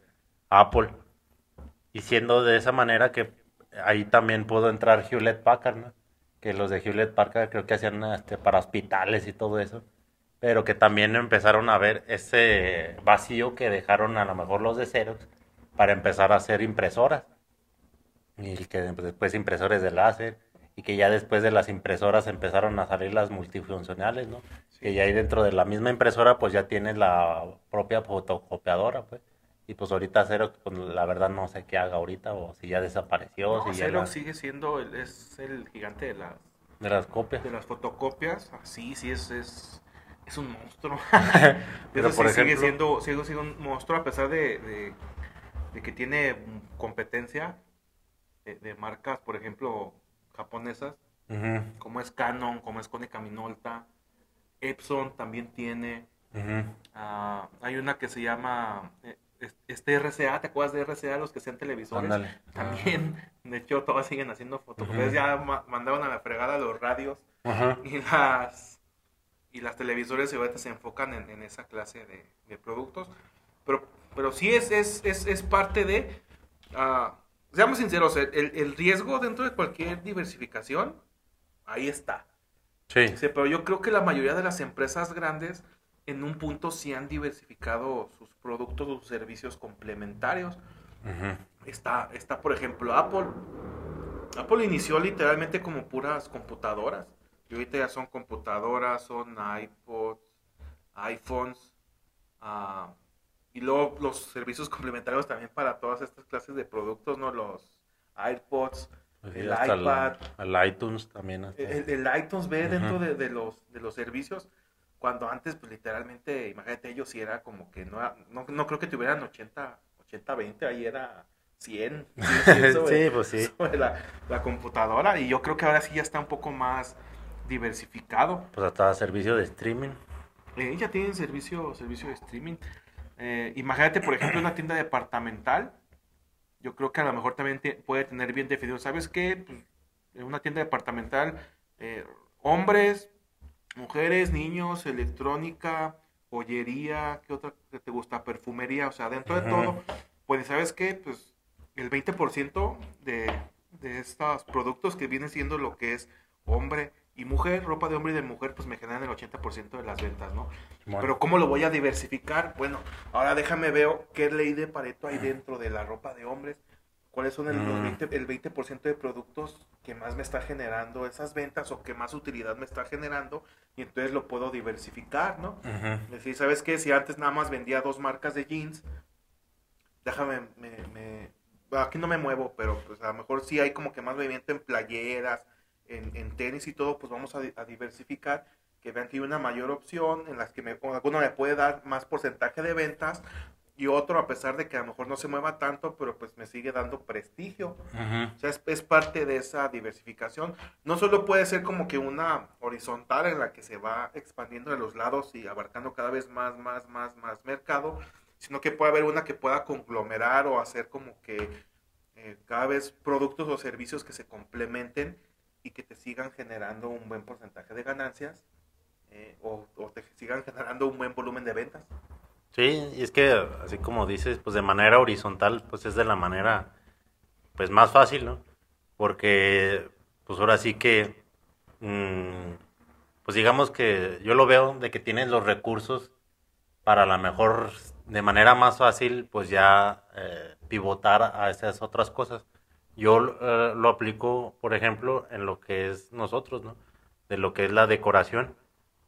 Apple. Y siendo de esa manera que ahí también pudo entrar Hewlett Packard, ¿no? Que los de Hewlett Packard creo que hacían este, para hospitales y todo eso. Pero que también empezaron a ver ese vacío que dejaron a lo mejor los de Xerox para empezar a hacer impresoras. Y que después impresores de láser. Y que ya después de las impresoras empezaron a salir las multifuncionales, ¿no? Que ya ahí dentro de la misma impresora pues ya tienes la propia fotocopiadora, pues. Y pues ahorita Xerox, pues la verdad no sé qué haga ahorita o si ya desapareció, No, si ya Xerox la- sigue siendo el, es el gigante de las, de las copias. de las fotocopias. Ah, Sí, sí, es, es, es un monstruo. Pero, Eso por sí, sigue ejemplo- siendo, sigue siendo un monstruo a pesar de, de- de que tiene competencia de, de marcas, por ejemplo, japonesas, Ujú, como es Canon, como es Konica Minolta. Epson también tiene. ujú. ah, hay una que se llama eh, es- este RCA, ¿te acuerdas de RCA, los que sean televisores? Ándale. También, de hecho, todas siguen haciendo fotocopias. Ujú. Ya ma- mandaban a la fregada los radios Ajá. y las y las televisores y ahorita se enfocan en, en esa clase de, de productos. Pero, pero sí es, es, es, es parte de... ah, seamos sinceros, el, riesgo dentro de cualquier diversificación, ahí está. Sí. Sí, pero yo creo que la mayoría de las empresas grandes en un punto sí han diversificado sus productos o sus servicios complementarios. Está, está, por ejemplo, Apple. Apple inició literalmente como puras computadoras. Y ahorita ya son computadoras, son iPods, iPhones. ah, y luego los servicios complementarios también para todas estas clases de productos, ¿no? Los iPods, Pues el iPad. El, el iTunes también. hasta- El, el iTunes ve dentro de, de los, de los servicios. Cuando antes, pues literalmente, imagínate, ellos sí era como que no, no, no creo que tuvieran 80, 80, 20, ahí era 100. 100 sobre- sí, pues sí. sobre la, la computadora. Y yo creo que ahora sí ya está un poco más diversificado. Pues hasta servicio de streaming. Eh, ya tienen servicio, servicio de streaming. Eh, imagínate, por ejemplo, una tienda departamental. Yo creo que a lo mejor también te- puede tener bien definido. ¿Sabes qué? Pues, en una tienda departamental, eh, hombres, mujeres, niños, electrónica, joyería, ¿qué otra que te gusta? Perfumería, o sea, dentro de todo. Pues, ¿sabes qué? Pues el 20% de, de estos productos que vienen siendo lo que es hombre y mujer, ropa de hombre y de mujer, pues me generan el 80% de las ventas, ¿no? Bueno, Pero ¿cómo lo voy a diversificar? Bueno, ahora déjame ver qué ley de Pareto hay dentro de la ropa de hombres. ¿Cuáles son el, los Mm. 20, el 20% de productos que más me está generando esas ventas o que más utilidad me está generando? Y entonces lo puedo diversificar, ¿no? Es decir, ¿sabes qué? Si antes nada más vendía dos marcas de jeans, déjame, me, me- aquí no me muevo, pero pues a lo mejor sí hay como que más movimiento en playeras, en, en tenis y todo, pues vamos a, a diversificar, que vean que hay una mayor opción en las que me, alguno me puede dar más porcentaje de ventas y otro a pesar de que a lo mejor no se mueva tanto, pero pues me sigue dando prestigio. O sea, es, es parte de esa diversificación. No solo puede ser como que una horizontal en la que se va expandiendo de los lados y abarcando cada vez más, más, más, más mercado, sino que puede haber una que pueda conglomerar o hacer como que eh, cada vez productos o servicios que se complementen y que te sigan generando un buen porcentaje de ganancias eh, o, te sigan generando un buen volumen de ventas. Sí, y es que así como dices, pues de manera horizontal, pues es de la manera pues más fácil, ¿no? Porque pues ahora sí que mm, pues digamos que yo lo veo de que tienes los recursos para la mejor de manera más fácil pues ya eh, pivotar a esas otras cosas. Yo eh, lo aplico, por ejemplo, en lo que es nosotros, ¿no? De lo que es la decoración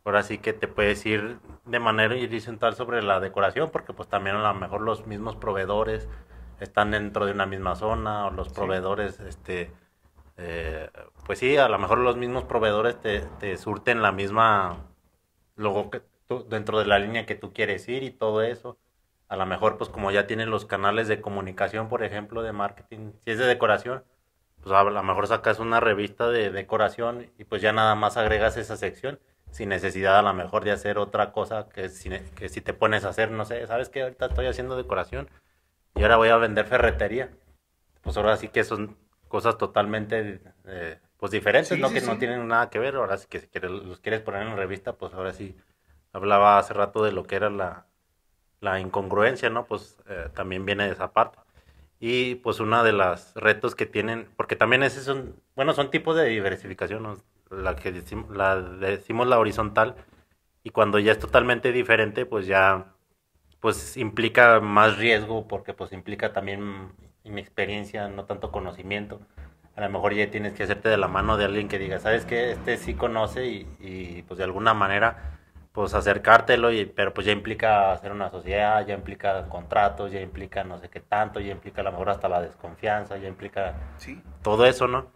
ahora sí que te puedes ir de manera horizontal sobre la decoración, porque pues también a lo mejor los mismos proveedores están dentro de una misma zona, o los proveedores, este, eh, pues sí, a lo mejor los mismos proveedores te, te surten la misma, luego que dentro de la línea que tú quieres ir y todo eso. A lo mejor, pues como ya tienen los canales de comunicación, por ejemplo, de marketing, si es de decoración, pues a lo mejor sacas una revista de decoración y pues ya nada más agregas esa sección sin necesidad a lo mejor de hacer otra cosa que si, que si te pones a hacer, no sé, ¿sabes qué? Ahorita estoy haciendo decoración y ahora voy a vender ferretería. Pues ahora sí que son cosas totalmente eh, pues diferentes, ¿no? que no tienen nada que ver. Ahora sí que si quieres, los quieres poner en revista, pues ahora sí hablaba hace rato de lo que era la, la incongruencia, ¿no? Pues eh, también viene de esa parte. Y pues una de las retos que tienen, porque también ese son, bueno, son tipos de diversificación, ¿no? la que decimos la, decimos la horizontal, y cuando ya es totalmente diferente, pues ya pues implica más riesgo porque pues implica también experiencia no tanto conocimiento. A lo mejor ya tienes que hacerte de la mano de alguien que diga, sabes que este sí conoce y, y, pues de alguna manera pues acercártelo, y, pero pues ya implica hacer una sociedad, ya implica contratos, ya implica no sé qué tanto, ya implica a lo mejor hasta la desconfianza, ya implica ¿Sí? todo eso, ¿no?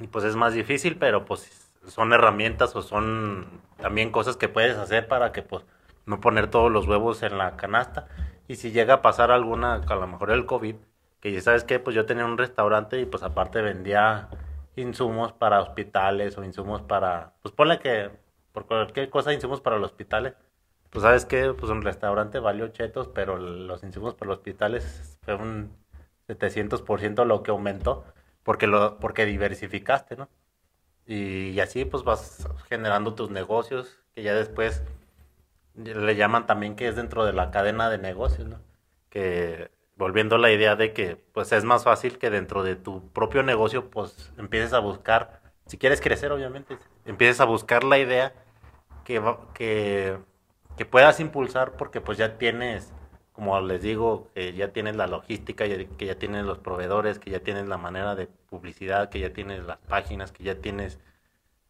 Y pues es más difícil, pero pues son herramientas o son también cosas que puedes hacer para que pues no poner todos los huevos en la canasta. Y si llega a pasar alguna, a lo mejor el COVID, que ya sabes que pues yo tenía un restaurante y pues aparte vendía insumos para hospitales o insumos para, pues ponle que por cualquier cosa insumos para los hospitales. Pues sabes que pues un restaurante valió chetos, pero los insumos para los hospitales fue un 700% lo que aumentó porque, lo, porque diversificaste, ¿no? Y, así pues vas generando tus negocios, que ya después le llaman también que es dentro de la cadena de negocios, ¿no? Que volviendo a la idea de que pues es más fácil que dentro de tu propio negocio pues empieces a buscar, si quieres crecer obviamente, empieces a buscar la idea que, que, que puedas impulsar porque pues ya tienes como les digo, que ya tienes la logística, que ya tienes los proveedores, que ya tienes la manera de publicidad, que ya tienes las páginas, que ya tienes,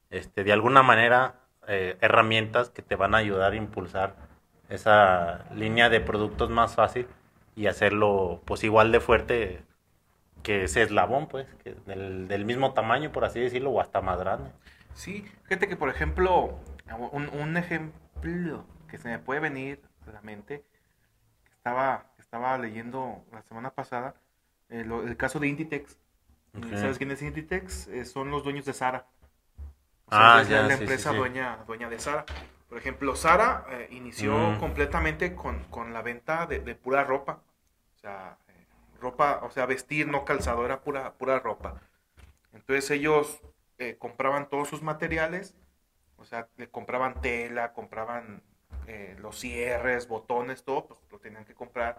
este, de alguna manera, eh, herramientas que te van a ayudar a impulsar esa línea de productos más fácil y hacerlo, pues, igual de fuerte que ese eslabón, pues, que del, del mismo tamaño, por así decirlo, o hasta más grande. Sí, fíjate que, por ejemplo, un, un ejemplo que se me puede venir a la mente estaba, estaba leyendo la semana pasada eh, el caso de Inditex. ¿Sabes quién es Inditex? Eh, son los dueños de Sara. ah, es la empresa Dueña, dueña de Sara. Por ejemplo, Sara eh, inició mm. completamente con, con, la venta de, de, pura ropa. O sea, ropa, o sea, vestir, no calzado, era pura, pura ropa. Entonces ellos compraban todos sus materiales, o sea, le compraban tela, compraban eh, los cierres, botones, todo, pues lo tenían que comprar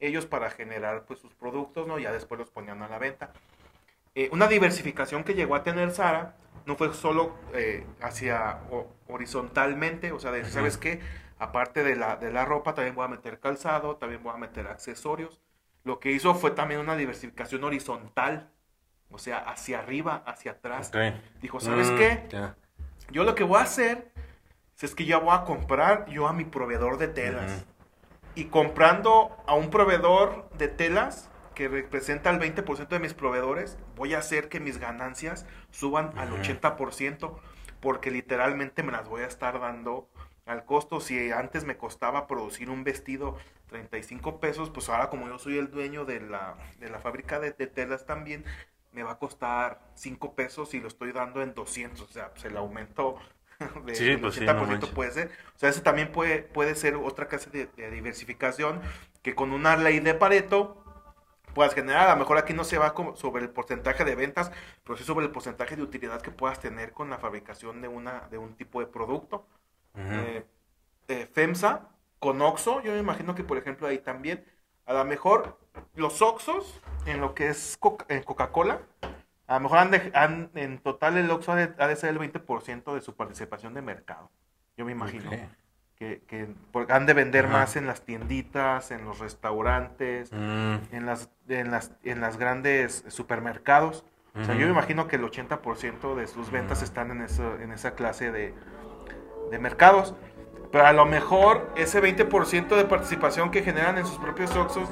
ellos para generar pues sus productos, ¿no? Ya después los ponían a la venta. Eh, una diversificación que llegó a tener Sara no fue solo eh, hacia horizontalmente, o sea, de, ¿sabes qué? Aparte de la, de la ropa, también voy a meter calzado, también voy a meter accesorios. Lo que hizo fue también una diversificación horizontal, o sea, hacia arriba, hacia atrás. Dijo, ¿sabes mm, qué? Yo lo que voy a hacer es que ya voy a comprar yo a mi proveedor de telas. Y comprando a un proveedor de telas que representa el 20% de mis proveedores, voy a hacer que mis ganancias suban al 80%, porque literalmente me las voy a estar dando al costo. Si antes me costaba producir un vestido 35 pesos, pues ahora como yo soy el dueño de la, de la fábrica de, telas también, me va a costar 5 pesos y lo estoy dando en 200. O sea, pues el aumento de, sí, pues 80% puede ser. O sea, ese también puede, puede ser otra clase de, diversificación que con una ley de Pareto puedas generar. A lo mejor aquí no se va sobre el porcentaje de ventas, pero sí sobre el porcentaje de utilidad que puedas tener con la fabricación de, una, de un tipo de producto. Eh, eh, FEMSA, con OXO, yo me imagino que por ejemplo ahí también, a lo mejor los OXOs en lo que es Coca-Cola, a lo mejor han, en total el Oxxo ha de, ser el 20% de su participación de mercado. Yo me imagino. Que, que han de vender más en las tienditas, en los restaurantes, mm. en, las, en, las, en las grandes supermercados. O sea, yo me imagino que el 80% de sus ventas están en, eso, en esa clase de, de mercados. Pero a lo mejor ese 20% de participación que generan en sus propios Oxxos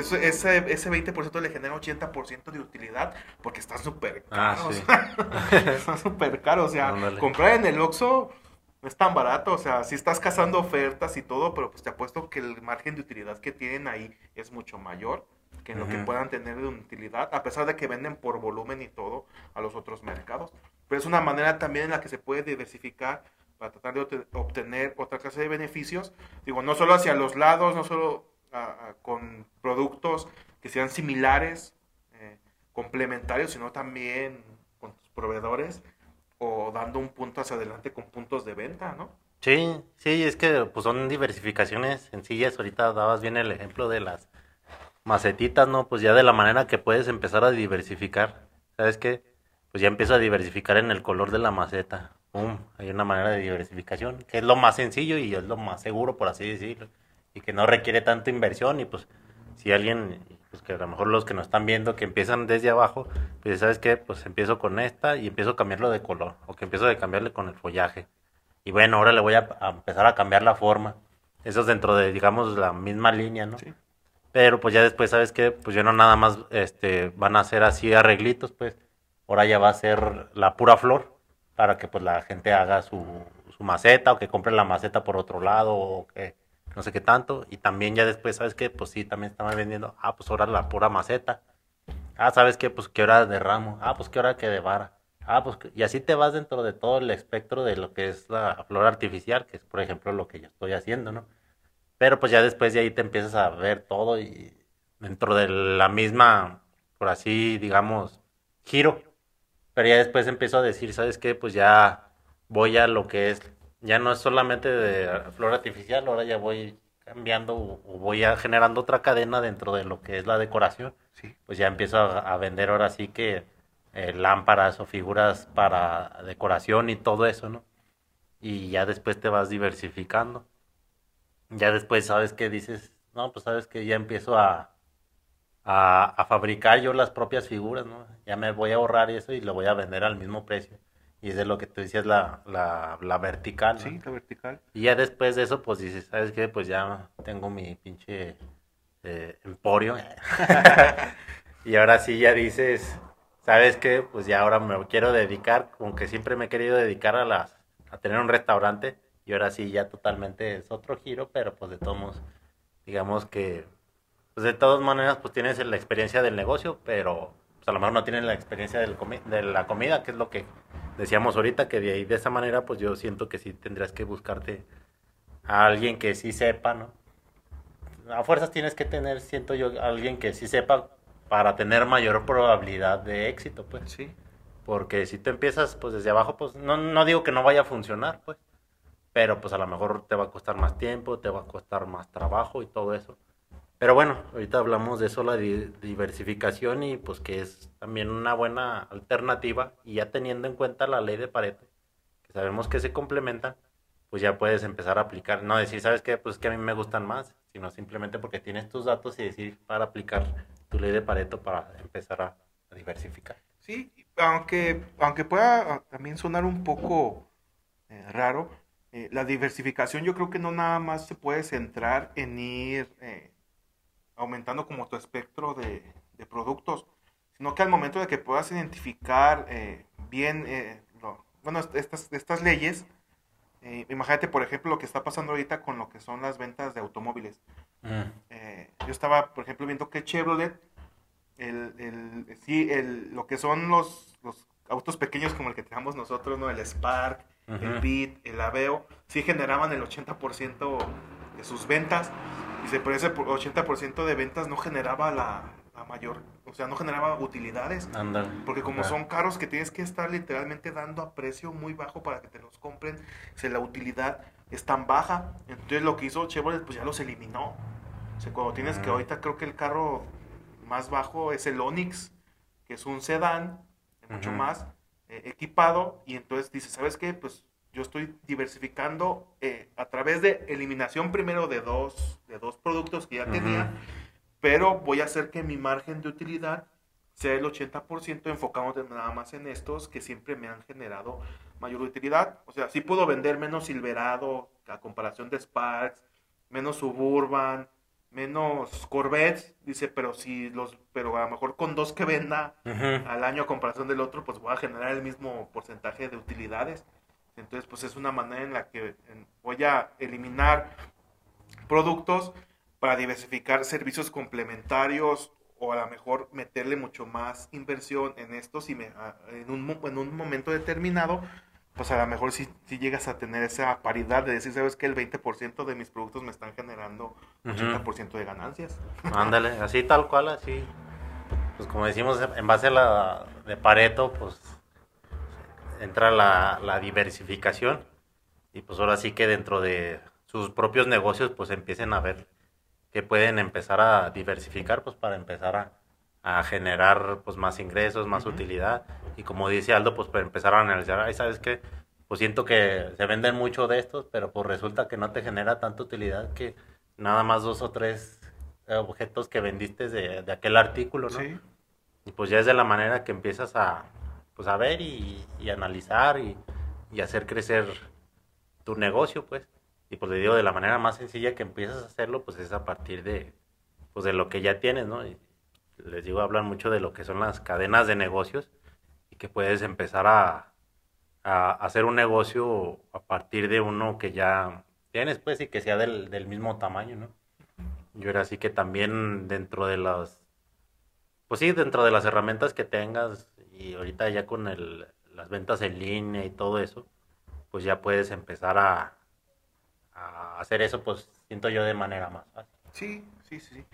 ese, ese 20% le genera 80% de utilidad porque está súper ah, caro. está súper caro. O sea, comprar en el Oxxo no es tan barato. O sea, si estás cazando ofertas y todo, pero pues te apuesto que el margen de utilidad que tienen ahí es mucho mayor que en lo que puedan tener de utilidad, a pesar de que venden por volumen y todo a los otros mercados. Pero es una manera también en la que se puede diversificar para tratar de obtener otra clase de beneficios. Digo, no solo hacia los lados, no solo con productos que sean similares, eh, complementarios, sino también con tus proveedores o dando un punto hacia adelante con puntos de venta, ¿no? Sí, sí, es que pues son diversificaciones sencillas. Ahorita dabas bien el ejemplo de las macetitas, ¿no? Pues ya de la manera que puedes empezar a diversificar. ¿Sabes qué? Pues ya empiezo a diversificar en el color de la maceta. Hay una manera de diversificación, que es lo más sencillo y es lo más seguro, por así decirlo y que no requiere tanta inversión y pues si alguien, pues que a lo mejor los que nos están viendo que empiezan desde abajo, pues sabes qué, pues empiezo con esta y empiezo a cambiarlo de color o que empiezo a cambiarle con el follaje. Y bueno, ahora le voy a, empezar a cambiar la forma. Eso es dentro de, digamos, la misma línea, ¿no? Sí. Pero pues ya después, ¿sabes qué? Pues ya no nada más este, van a ser así arreglitos, pues ahora ya va a ser la pura flor para que pues la gente haga su, su maceta o que compre la maceta por otro lado o que no sé qué tanto. Y también ya después, ¿sabes qué? Pues sí, también estaba vendiendo, ah, pues ahora la pura maceta. Ah, ¿sabes qué? Pues qué hora de ramo. Ah, pues qué hora que de vara. Ah, pues y así te vas dentro de todo el espectro de lo que es la flor artificial, que es por ejemplo lo que yo estoy haciendo, ¿no? Pero pues ya después de ahí te empiezas a ver todo y dentro de la misma, por así digamos, giro. Pero ya después empiezo a decir, ¿sabes qué? Pues ya voy a lo que es ya no es solamente de flor artificial, ahora ya voy cambiando o voy a generando otra cadena dentro de lo que es la decoración. Sí. Pues ya empiezo a, vender ahora sí que eh, lámparas o figuras para decoración y todo eso, ¿no? Y ya después te vas diversificando. Ya después sabes que dices, no, pues sabes que ya empiezo a, a, a fabricar yo las propias figuras, ¿no? Ya me voy a ahorrar eso y lo voy a vender al mismo precio. Y es de lo que tú decías, la, la, la vertical. Sí, la vertical. Y ya después de eso, pues dices, ¿sabes qué? Pues ya tengo mi pinche eh, emporio. y ahora sí ya dices, ¿sabes qué? Pues ya ahora me quiero dedicar, aunque siempre me he querido dedicar a las a tener un restaurante. Y ahora sí ya totalmente es otro giro, pero pues de todos digamos que, pues de todas maneras, pues tienes la experiencia del negocio, pero pues a lo mejor no tienes la experiencia del de la comida, que es lo que decíamos ahorita que de ahí de esa manera pues yo siento que sí tendrías que buscarte a alguien que sí sepa, ¿no? A fuerzas tienes que tener, siento yo, alguien que sí sepa para tener mayor probabilidad de éxito, pues. Sí. Porque si tú empiezas pues desde abajo, pues no, no digo que no vaya a funcionar, pues. Pero pues a lo mejor te va a costar más tiempo, te va a costar más trabajo y todo eso. Pero bueno, ahorita hablamos de eso, la diversificación y pues que es también una buena alternativa y ya teniendo en cuenta la ley de Pareto, que sabemos que se complementan, pues ya puedes empezar a aplicar, no decir, ¿sabes qué? Pues que a mí me gustan más, sino simplemente porque tienes tus datos y decir para aplicar tu ley de Pareto para empezar a, diversificar. Sí, aunque, aunque pueda también sonar un poco eh, raro, eh, la diversificación yo creo que no nada más se puede centrar en ir... Eh, aumentando como tu espectro de, productos, sino que al momento de que puedas identificar eh, bien, eh, bueno, estas, estas leyes, eh, imagínate, por ejemplo, lo que está pasando ahorita con lo que son las ventas de automóviles. yo estaba, por ejemplo, viendo que Chevrolet, el, el, sí, el, lo que son los, los autos pequeños como el que tenemos nosotros, ¿no? El Spark, el Bit, el Aveo, sí generaban el 80% de sus ventas. Y por ese 80% de ventas no generaba la, mayor, o sea, no generaba utilidades. Porque como son caros que tienes que estar literalmente dando a precio muy bajo para que te los compren, si la utilidad es tan baja. Entonces lo que hizo Chevrolet pues ya los eliminó. O sea, cuando tienes que ahorita creo que el carro más bajo es el Onix, que es un sedán, mucho más eh, equipado, y entonces dice, ¿sabes qué? Pues yo estoy diversificando eh, a través de eliminación primero de dos, de dos productos que ya tenía, pero voy a hacer que mi margen de utilidad sea el 80% enfocándote nada más en estos que siempre me han generado mayor utilidad. O sea, sí puedo vender menos Silverado a comparación de Sparks, menos Suburban, menos Corvettes, dice, pero si los, pero a lo mejor con dos que venda al año a comparación del otro, pues voy a generar el mismo porcentaje de utilidades. Entonces, pues es una manera en la que voy a eliminar productos para diversificar servicios complementarios o a lo mejor meterle mucho más inversión en estos y me, en, un, en un momento determinado, pues a lo mejor si, si llegas a tener esa paridad de decir, sabes que el 20% de mis productos me están generando 80% de ganancias. Ándale, así tal cual, así. Pues como decimos, en base a la de Pareto, pues entra la, la diversificación y pues ahora sí que dentro de sus propios negocios pues empiecen a ver que pueden empezar a diversificar pues para empezar a, generar pues más ingresos, más utilidad. Y como dice Aldo pues para empezar a analizar, ay sabes qué, pues siento que se venden mucho de estos pero pues resulta que no te genera tanta utilidad que nada más dos o tres objetos que vendiste de, de aquel artículo, ¿no? Y pues ya es de la manera que empiezas a, pues a ver y, analizar y, y, hacer crecer tu negocio, pues. Y pues le digo, de la manera más sencilla que empiezas a hacerlo, pues es a partir de, pues de lo que ya tienes, ¿no? Y les digo, hablan mucho de lo que son las cadenas de negocios y que puedes empezar a, a hacer un negocio a partir de uno que ya tienes, pues, y que sea del, del mismo tamaño, ¿no? Yo era así que también dentro de las, pues sí, dentro de las herramientas que tengas y ahorita ya con el, las ventas en línea y todo eso, pues ya puedes empezar a, a hacer eso, pues siento yo de manera más fácil. Sí, sí, sí.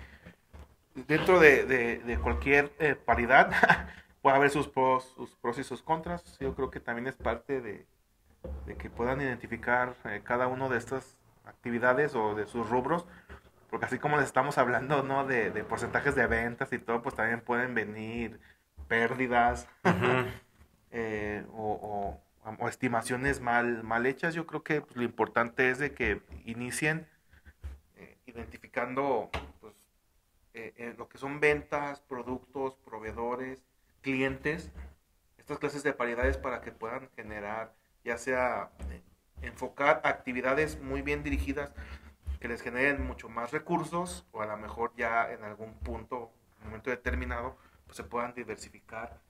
Dentro de, de, cualquier eh, paridad puede haber sus pros, sus pros y sus contras. Yo creo que también es parte de, de que puedan identificar eh, cada uno de estas actividades o de sus rubros. Porque así como les estamos hablando, ¿no? De, de porcentajes de ventas y todo, pues también pueden venir pérdidas eh, o, estimaciones mal, mal hechas. Yo creo que pues, lo importante es de que inicien eh, identificando pues, eh, lo que son ventas, productos, proveedores, clientes, estas clases de paridades para que puedan generar, ya sea enfocar actividades muy bien dirigidas que les generen mucho más recursos o a lo mejor ya en algún punto, momento determinado, se puedan diversificar,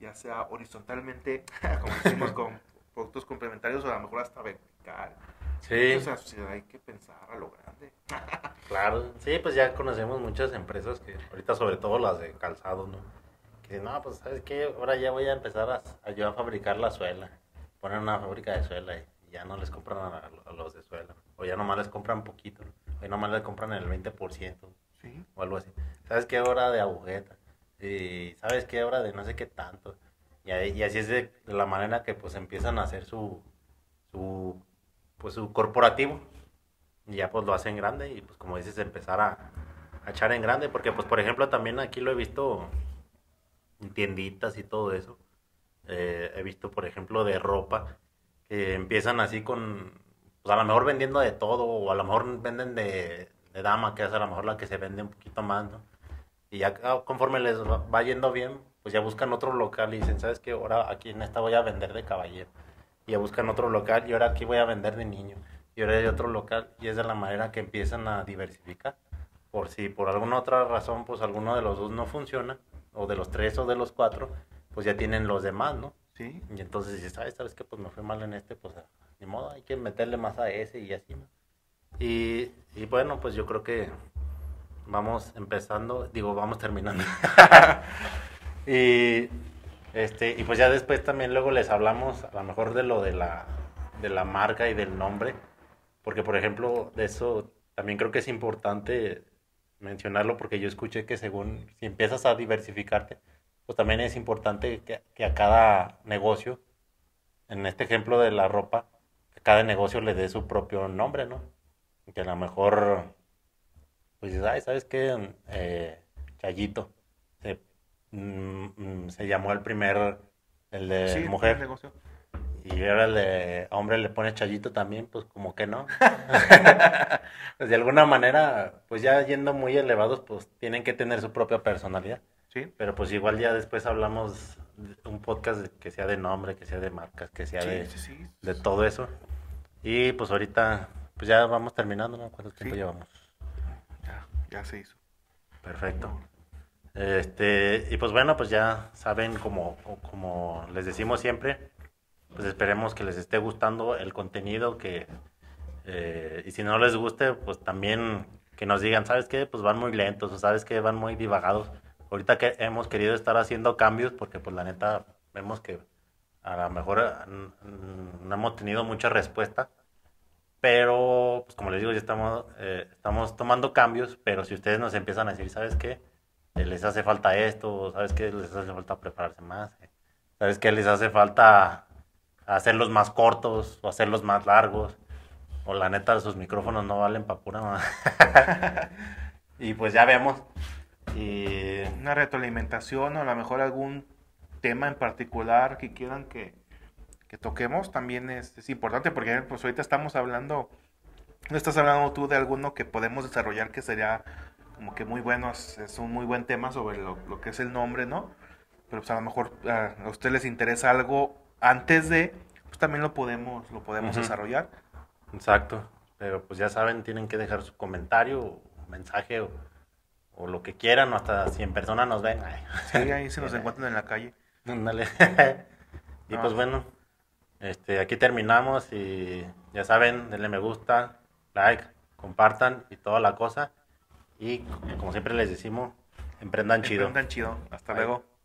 ya sea horizontalmente, como decimos, con productos complementarios o a lo mejor hasta vertical. Sí. O sea, hay que pensar a lo grande. claro, sí, pues ya conocemos muchas empresas que ahorita sobre todo las de calzado, ¿no? Que no, pues sabes qué, ahora ya voy a empezar a, a a fabricar la suela, poner una fábrica de suela y ya no les compran a, los de suela, o ya nomás les compran poquito, o ya nomás les compran el 20%, ¿Sí? o algo así. ¿Sabes qué hora de agujeta? Y sabes qué hora de no sé qué tanto. Y, y así es de, la manera que pues empiezan a hacer su, su, pues su corporativo. Y ya pues lo hacen grande y pues como dices, empezar a, echar en grande. Porque pues por ejemplo también aquí lo he visto en tienditas y todo eso. Eh, he visto por ejemplo de ropa que empiezan así con, pues a lo mejor vendiendo de todo o a lo mejor venden de, de dama, que es a lo mejor la que se vende un poquito más, ¿no? Y ya ah, conforme les va yendo bien, pues ya buscan otro local y dicen, ¿sabes qué? Ahora aquí en esta voy a vender de caballero. Y ya buscan otro local y ahora aquí voy a vender de niño. Y ahora hay otro local y es de la manera que empiezan a diversificar. Por si por alguna otra razón, pues alguno de los dos no funciona, o de los tres o de los cuatro, pues ya tienen los demás, ¿no? Sí. Y entonces dices, ¿sabes, ¿sabes qué? Pues me fue mal en este, pues ni modo, hay que meterle más a ese y así, ¿no? Y, y bueno, pues yo creo que vamos empezando, digo, vamos terminando. y este y pues ya después también luego les hablamos a lo mejor de lo de la de la marca y del nombre. Porque, por ejemplo, de eso también creo que es importante mencionarlo porque yo escuché que según si empiezas a diversificarte, pues también es importante que, que a cada negocio, en este ejemplo de la ropa, que cada negocio le dé su propio nombre, ¿no? Que a lo mejor, pues dices, ay, ¿sabes qué? Eh, Chayito. Se, mm, mm, se llamó el primer, el de Sí, mujer. negocio. Y ahora el de hombre le pone chayito también, pues como que no. pues de alguna manera, pues ya yendo muy elevados, pues tienen que tener su propia personalidad. Sí, Pero pues igual ya después hablamos de un podcast que sea de nombre, que sea de marcas, que sea sí, de, sí, de todo eso. Y pues ahorita, pues ya vamos terminando, ¿no? ¿Cuánto tiempo llevamos? Se hizo. Perfecto. Este, y pues bueno, pues ya saben, como, como les decimos siempre, pues esperemos que les esté gustando el contenido, que, eh, y si no les guste, pues también que nos digan, ¿sabes qué? Pues van muy lentos, o ¿sabes qué? Van muy divagados. Ahorita que hemos querido estar haciendo cambios, porque pues la neta, vemos que a lo mejor no hemos tenido mucha respuesta, pero pues como les digo, ya estamos, eh, estamos tomando cambios, pero si ustedes nos empiezan a decir, ¿sabes qué? Eh, les hace falta esto, ¿sabes qué? Les hace falta prepararse más, eh, ¿sabes qué? Les hace falta hacerlos más cortos o hacerlos más largos, o la neta sus micrófonos no valen para pura ma- y pues ya vemos. Una retroalimentación o a lo mejor algún tema en particular que quieran que, que toquemos también es, es importante porque pues ahorita estamos hablando, no estás hablando tú de alguno que podemos desarrollar que sería como que muy bueno, es, es un muy buen tema sobre lo, lo que es el nombre, ¿no? Pero pues a lo mejor ah, a ustedes les interesa algo antes de, pues también lo podemos, lo podemos Ujú. desarrollar. Exacto, pero pues ya saben, tienen que dejar su comentario, o mensaje o, o lo que quieran, o hasta si en persona nos ven. ay. Sí, ahí se nos encuentran en la calle. Ándale. y Ah. pues bueno, este, aquí terminamos y ya saben, denle me gusta, like, compartan y toda la cosa. Y como siempre les decimos, emprendan chido. Emprendan chido. Hasta Bye. luego.